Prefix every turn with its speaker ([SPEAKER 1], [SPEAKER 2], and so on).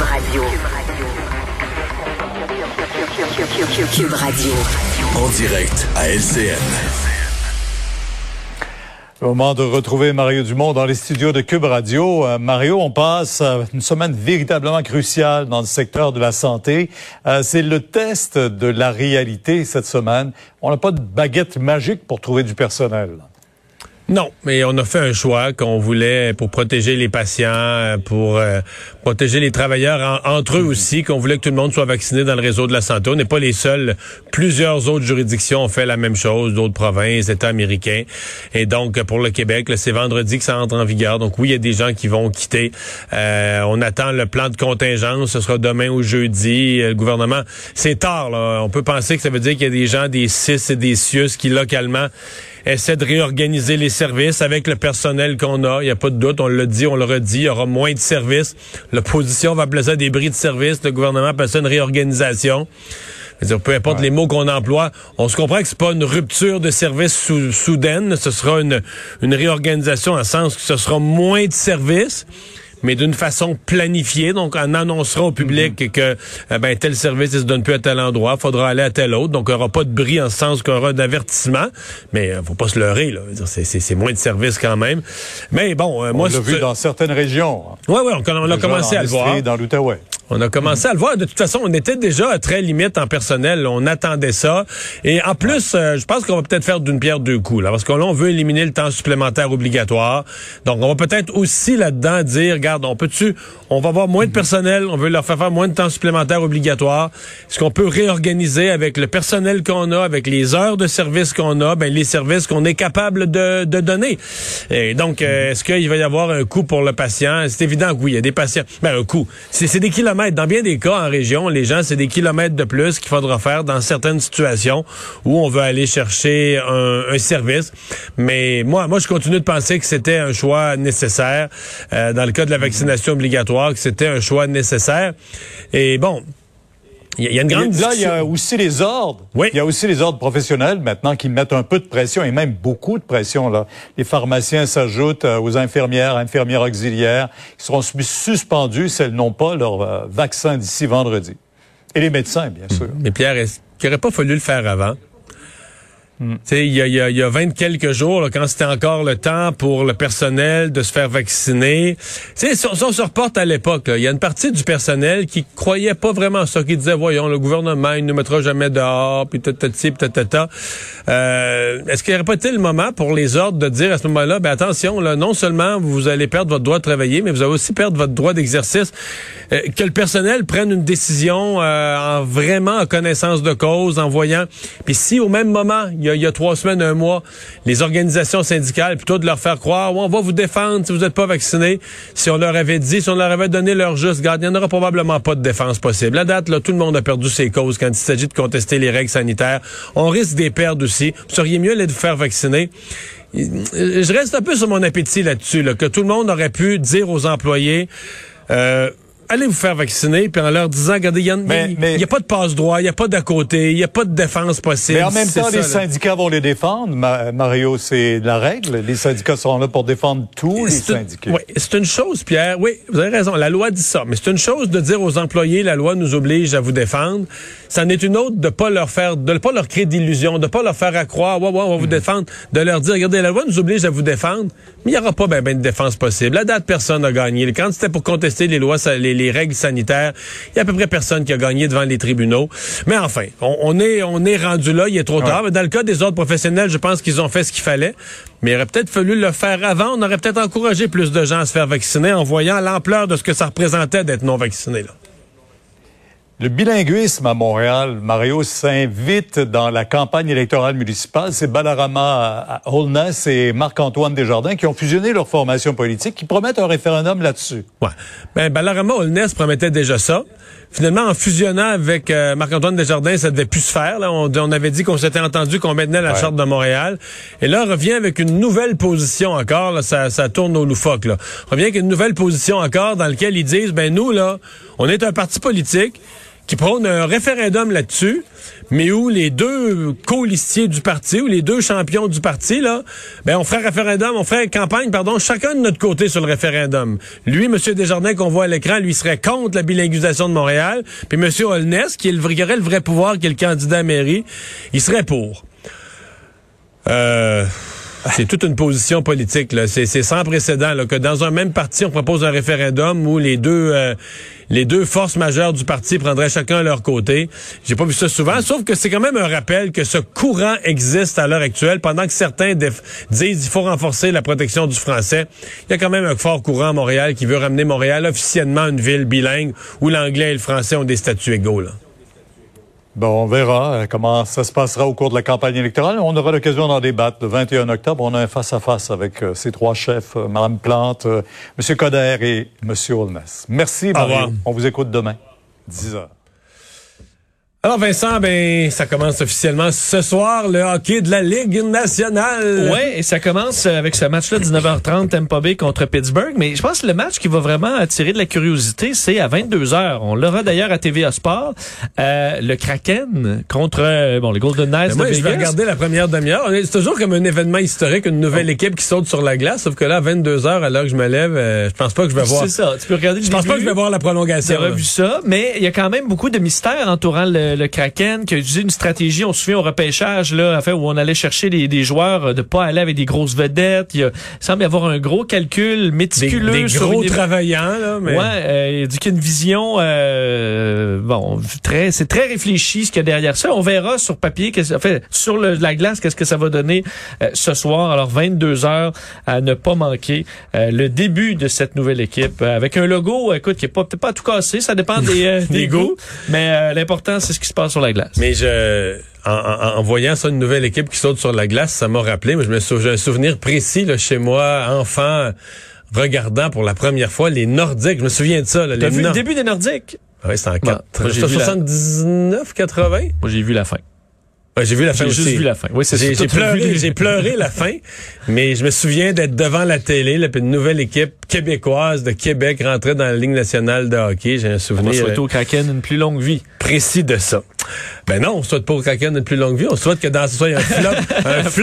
[SPEAKER 1] Cube Radio. Cube Radio.
[SPEAKER 2] En direct à LCN.
[SPEAKER 3] Au moment de retrouver Mario Dumont dans les studios de Cube Radio. Euh, Mario, on passe euh, une semaine véritablement cruciale dans le secteur de la santé. Euh, c'est le test de la réalité cette semaine. On n'a pas de baguette magique pour trouver du personnel.
[SPEAKER 4] Non, mais on a fait un choix qu'on voulait pour protéger les patients, euh, pour euh, protéger les travailleurs entre eux aussi, qu'on voulait que tout le monde soit vacciné dans le réseau de la santé. On n'est pas les seuls. Plusieurs autres juridictions ont fait la même chose, d'autres provinces, États américains. Et donc, pour le Québec, c'est vendredi que ça entre en vigueur. Donc oui, il y a des gens qui vont quitter. Euh, on attend le plan de contingence. Ce sera demain ou jeudi. Le gouvernement, c'est tard. Là. On peut penser que ça veut dire qu'il y a des gens des CIS et des CIUS qui, localement, essaie de réorganiser les services avec le personnel qu'on a. Il n'y a pas de doute, on l'a dit, on le redit, il y aura moins de services. L'opposition va appeler ça des bris de services. Le gouvernement appelle ça une réorganisation. peu importe les mots qu'on emploie, on se comprend que c'est pas une rupture de services soudaine, ce sera une, une réorganisation en sens que ce sera moins de services mais d'une façon planifiée. Donc, on annoncera au public mhm. que eh ben, tel service ne se donne plus à tel endroit, faudra aller à tel autre. Donc, il n'y aura pas de bris en ce sens qu'il y aura d'avertissement. Mais euh, faut pas se leurrer. Là. C'est, moins de services quand même. Mais bon, euh,
[SPEAKER 3] moi... On l'a vu dans certaines régions.
[SPEAKER 4] Oui, oui, on, on a commencé à le voir.
[SPEAKER 3] Dans l'Outaouais.
[SPEAKER 4] On a commencé à le voir. De toute façon, on était déjà à très limite en personnel. On attendait ça. Et en plus, euh, je pense qu'on va peut-être faire d'une pierre deux coups. Là, parce là, on veut éliminer le temps supplémentaire obligatoire. Donc, on va peut-être aussi là-dedans dire, regarde, on peut-tu, on va avoir moins de personnel, on veut leur faire faire moins de temps supplémentaire obligatoire. Est-ce qu'on peut réorganiser avec le personnel qu'on a, avec les heures de service qu'on a, ben, les services qu'on est capable de, de donner? Et donc, euh, est-ce qu'il va y avoir un coût pour le patient? C'est évident que oui, il y a des patients. Ben, un coût. C'est des kilomètres dans bien des cas, en région, les gens, c'est des kilomètres de plus qu'il faudra faire dans certaines situations où on veut aller chercher un, service. Mais moi, moi, je continue de penser que c'était un choix nécessaire. Euh, dans le cas de la vaccination obligatoire, que c'était un choix nécessaire. Et bon, il y, a une grande
[SPEAKER 3] Là, il y a aussi les ordres.
[SPEAKER 4] Oui.
[SPEAKER 3] Il y a aussi les ordres professionnels maintenant qui mettent un peu de pression et même beaucoup de pression. Là. Les pharmaciens s'ajoutent euh, aux infirmières, infirmières auxiliaires, qui seront suspendus si elles n'ont pas leur euh, vaccin d'ici vendredi. Et les médecins, bien sûr.
[SPEAKER 4] Mais Pierre, est-ce qu'il n'aurait pas fallu le faire avant? Hmm. Il y a, y, a, y a 20 quelques jours, quand c'était encore le temps pour le personnel de se faire vacciner. Si, si, on, se reporte à l'époque, il y a une partie du personnel qui croyait pas vraiment à ça, qui disait, voyons, le gouvernement, il ne nous mettra jamais dehors, puis tatati, tatata. Euh, Est-ce qu'il n'y aurait pas été le moment pour les ordres de dire à ce moment-là, ben attention, là, non seulement vous allez perdre votre droit de travailler, mais vous allez aussi perdre votre droit d'exercice. Euh, que le personnel prenne une décision euh, en vraiment en connaissance de cause, en voyant. Puis si au même moment, il y a trois semaines, un mois, les organisations syndicales, plutôt de leur faire croire, on va vous défendre si vous n'êtes pas vacciné. Si on leur avait dit, si on leur avait donné leur juste garde, il n'y en aura probablement pas de défense possible. À date, tout le monde a perdu ses causes quand il s'agit de contester les règles sanitaires. On risque des perdre aussi. Vous seriez mieux de vous faire vacciner. Je reste un peu sur mon appétit là-dessus, que tout le monde aurait pu dire aux employés, euh, allez vous faire vacciner, puis en leur disant, regardez, il n'y a, pas de passe-droit, il n'y a pas d'à côté, il n'y a pas de défense possible.
[SPEAKER 3] Mais en même temps, les syndicats vont les défendre. Mario, c'est la règle. Les syndicats seront là pour défendre tous les syndicats.
[SPEAKER 4] Oui, c'est une chose, Pierre. Oui, vous avez raison. La loi dit ça. Mais c'est une chose de dire aux employés, la loi nous oblige à vous défendre. Ça n'est une autre de pas leur faire, de pas leur créer d'illusions, de pas leur faire croire, ouais, ouais, on va vous mm. défendre, de leur dire, regardez, la loi nous oblige à vous défendre, mais il n'y aura pas ben, ben de défense possible. La date, personne n'a gagné. Quand c'était pour contester les lois, les les règles sanitaires. Il y a à peu près personne qui a gagné devant les tribunaux. Mais enfin, on, est, on est rendu là, il est trop tard. Dans le cas des autres professionnels, je pense qu'ils ont fait ce qu'il fallait. Mais il aurait peut-être fallu le faire avant. On aurait peut-être encouragé plus de gens à se faire vacciner en voyant l'ampleur de ce que ça représentait d'être non vacciné. Là.
[SPEAKER 3] Le bilinguisme à Montréal, Mario, s'invite dans la campagne électorale municipale. C'est Balarama Holness et Marc-Antoine Desjardins qui ont fusionné leur formation politique, qui promettent un référendum là-dessus.
[SPEAKER 4] Ouais. Ben, Balarama Holness promettait déjà ça. Finalement, en fusionnant avec euh, Marc-Antoine Desjardins, ça devait plus se faire. Là. On, avait dit qu'on s'était entendu qu'on maintenait la charte de Montréal. Et là, on revient avec une nouvelle position encore. ça, ça tourne au loufoque. Là. On revient avec une nouvelle position encore dans laquelle ils disent, ben nous, là, on est un parti politique qui prône un référendum là-dessus, mais où les deux co-listiers du parti, ou les deux champions du parti, là, ben, on ferait référendum, on ferait campagne, pardon, chacun de notre côté sur le référendum. Lui, M. Desjardins, qu'on voit à l'écran, lui serait contre la bilinguisation de Montréal, puis M. Holness, qui, est le, qui le vrai pouvoir, qui est le candidat à mairie, il serait pour. Euh... C'est toute une position politique. là. C'est c'est sans précédent là, que dans un même parti, on propose un référendum où les deux euh, les deux forces majeures du parti prendraient chacun leur côté. J'ai pas vu ça souvent, sauf que c'est quand même un rappel que ce courant existe à l'heure actuelle, pendant que certains disent il faut renforcer la protection du français. Il y a quand même un fort courant à Montréal qui veut ramener Montréal officiellement une ville bilingue où l'anglais et le français ont des statuts égaux. Là.
[SPEAKER 3] Bon, on verra euh, comment ça se passera au cours de la campagne électorale. On aura l'occasion d'en débattre. Le 21 octobre, on a un face-à-face avec euh, ces trois chefs, euh, Mme Plante, euh, M. Coder et M. Holness. Merci, Mario. On vous écoute demain, 10 heures.
[SPEAKER 4] Alors Vincent, ben ça commence officiellement ce soir le hockey de la Ligue nationale.
[SPEAKER 5] Ouais, et ça commence avec ce match-là 19h30 Tampa Bay contre Pittsburgh, mais je pense que le match qui va vraiment attirer de la curiosité, c'est à 22h. On l'aura d'ailleurs à TVA Sport, euh, le Kraken contre euh, bon les Golden Knights
[SPEAKER 4] Ben moi,
[SPEAKER 5] de
[SPEAKER 4] je vais
[SPEAKER 5] Vegas.
[SPEAKER 4] regarder la première demi-heure. C'est toujours comme un événement historique, une nouvelle équipe qui saute sur la glace. Sauf que là, à 22 heures, à l'heure que je me lève, euh, je pense pas que je vais voir.
[SPEAKER 5] C'est ça, tu peux regarder le
[SPEAKER 4] Je pense pas que je vais voir la prolongation.
[SPEAKER 5] T'auras
[SPEAKER 4] là.
[SPEAKER 5] vu ça, mais il y a quand même beaucoup de mystères entourant le, le Kraken qui a utilisé une stratégie, on se souvient au repêchage là, enfin, où on allait chercher des, des joueurs euh, de pas aller avec des grosses vedettes. Il, y a- il semble y avoir un gros calcul
[SPEAKER 4] Des,
[SPEAKER 5] méticuleux
[SPEAKER 4] des
[SPEAKER 5] sur
[SPEAKER 4] gros
[SPEAKER 5] une-
[SPEAKER 4] travaillants, là, mais.
[SPEAKER 5] Ouais, euh, il dit qu'il y a une vision euh, bon très c'est très réfléchi ce qu'il y a derrière ça. On verra sur papier qu'est-ce- en fait sur le- la glace qu'est-ce que ça va donner euh, ce soir. Alors 22 heures à ne pas manquer euh, le début de cette nouvelle équipe euh, avec un logo écoute qui est pas peut-être pas tout cassé, ça dépend des euh,
[SPEAKER 4] Des
[SPEAKER 5] des
[SPEAKER 4] goûts.
[SPEAKER 5] mais euh, l'important c'est ce qui se passe sur la glace.
[SPEAKER 4] Mais je, en, en- en voyant ça, une nouvelle équipe qui saute sur la glace, ça m'a rappelé. Mais je me sou- j'ai un souvenir précis là, chez moi, enfant, regardant pour la première fois les Nordiques. Je me souviens de ça. Là,
[SPEAKER 5] T'as vu le début des Nordiques?
[SPEAKER 4] Ouais, c'était en
[SPEAKER 5] Bon,
[SPEAKER 4] 4.
[SPEAKER 5] moi, j'ai vu la-
[SPEAKER 4] 79, 80.
[SPEAKER 5] Moi j'ai vu la fin.
[SPEAKER 4] Ouais, j'ai vu la fin
[SPEAKER 5] J'ai juste vu la fin. Oui, c'est
[SPEAKER 4] J'ai pleuré, j'ai pleuré la fin, mais je me souviens d'être devant la télé, là, puis une nouvelle équipe québécoise de Québec rentrait dans la Ligue nationale de hockey. J'ai un
[SPEAKER 5] On
[SPEAKER 4] souvenir
[SPEAKER 5] souhaiter
[SPEAKER 4] euh,
[SPEAKER 5] au Kraken une plus longue vie.
[SPEAKER 4] précis de ça. Ben non, on souhaite pas au Kraken une plus longue vie. On souhaite que dans ce soit un flop, un flop